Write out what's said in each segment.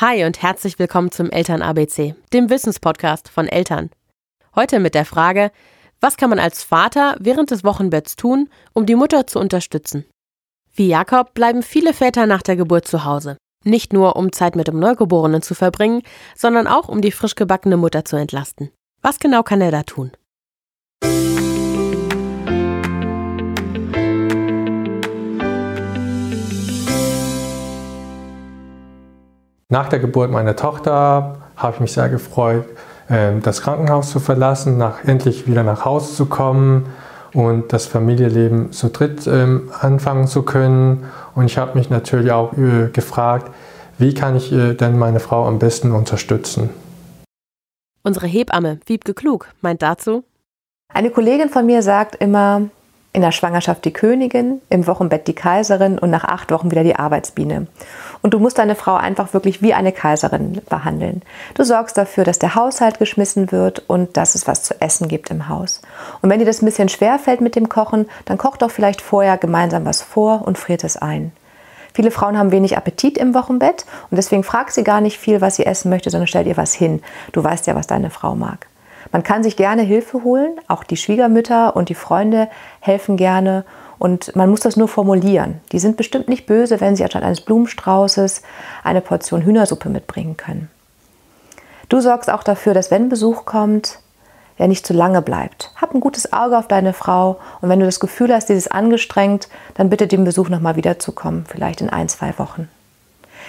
Hi und herzlich willkommen zum Eltern ABC, dem Wissenspodcast von Eltern. Heute mit der Frage, was kann man als Vater während des Wochenbetts tun, um die Mutter zu unterstützen? Wie Jakob bleiben viele Väter nach der Geburt zu Hause. Nicht nur, um Zeit mit dem Neugeborenen zu verbringen, sondern auch, um die frisch gebackene Mutter zu entlasten. Was genau kann er da tun? Nach der Geburt meiner Tochter habe ich mich sehr gefreut, ähm, das Krankenhaus zu verlassen, nach, endlich wieder nach Hause zu kommen und das Familienleben zu dritt ähm, anfangen zu können. Und ich habe mich natürlich auch äh, gefragt, wie kann ich äh, denn meine Frau am besten unterstützen? Unsere Hebamme, Wiebke Klug, meint dazu, eine Kollegin von mir sagt immer, in der Schwangerschaft die Königin, im Wochenbett die Kaiserin und nach acht Wochen wieder die Arbeitsbiene. Und du musst deine Frau einfach wirklich wie eine Kaiserin behandeln. Du sorgst dafür, dass der Haushalt geschmissen wird und dass es was zu essen gibt im Haus. Und wenn dir das ein bisschen schwer fällt mit dem Kochen, dann koch doch vielleicht vorher gemeinsam was vor und friert es ein. Viele Frauen haben wenig Appetit im Wochenbett und deswegen frag sie gar nicht viel, was sie essen möchte, sondern stell ihr was hin. Du weißt ja, was deine Frau mag. Man kann sich gerne Hilfe holen, auch die Schwiegermütter und die Freunde helfen gerne und man muss das nur formulieren. Die sind bestimmt nicht böse, wenn sie anstatt eines Blumenstraußes eine Portion Hühnersuppe mitbringen können. Du sorgst auch dafür, dass wenn Besuch kommt, er nicht zu lange bleibt. Hab ein gutes Auge auf deine Frau und wenn du das Gefühl hast, dieses angestrengt, dann bitte dem Besuch nochmal wiederzukommen, vielleicht in ein, zwei Wochen.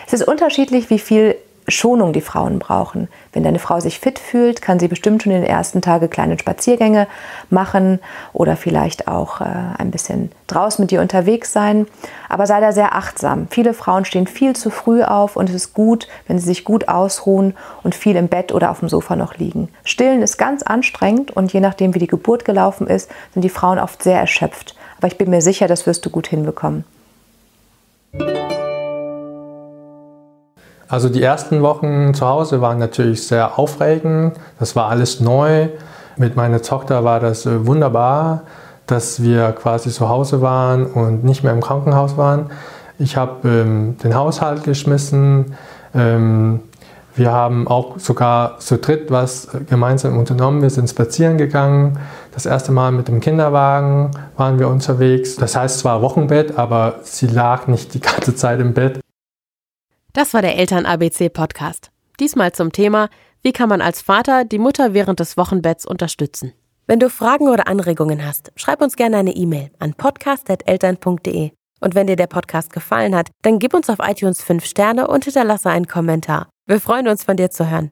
Es ist unterschiedlich, wie viel Schonung die Frauen brauchen. Wenn deine Frau sich fit fühlt, kann sie bestimmt schon in den ersten Tagen kleine Spaziergänge machen oder vielleicht auch äh, ein bisschen draußen mit dir unterwegs sein. Aber sei da sehr achtsam. Viele Frauen stehen viel zu früh auf und es ist gut, wenn sie sich gut ausruhen und viel im Bett oder auf dem Sofa noch liegen. Stillen ist ganz anstrengend und je nachdem, wie die Geburt gelaufen ist, sind die Frauen oft sehr erschöpft. Aber ich bin mir sicher, das wirst du gut hinbekommen. Also die ersten Wochen zu Hause waren natürlich sehr aufregend. Das war alles neu. Mit meiner Tochter war das äh, wunderbar, dass wir quasi zu Hause waren und nicht mehr im Krankenhaus waren. Ich habe ähm, den Haushalt geschmissen. Ähm, wir haben auch sogar zu dritt was gemeinsam unternommen. Wir sind spazieren gegangen. Das erste Mal mit dem Kinderwagen waren wir unterwegs. Das heißt zwar Wochenbett, aber sie lag nicht die ganze Zeit im Bett. Das war der Eltern-ABC-Podcast. Diesmal zum Thema, wie kann man als Vater die Mutter während des Wochenbetts unterstützen? Wenn du Fragen oder Anregungen hast, schreib uns gerne eine E-Mail an podcast.eltern.de. Und wenn dir der Podcast gefallen hat, dann gib uns auf iTunes 5 Sterne und hinterlasse einen Kommentar. Wir freuen uns, von dir zu hören.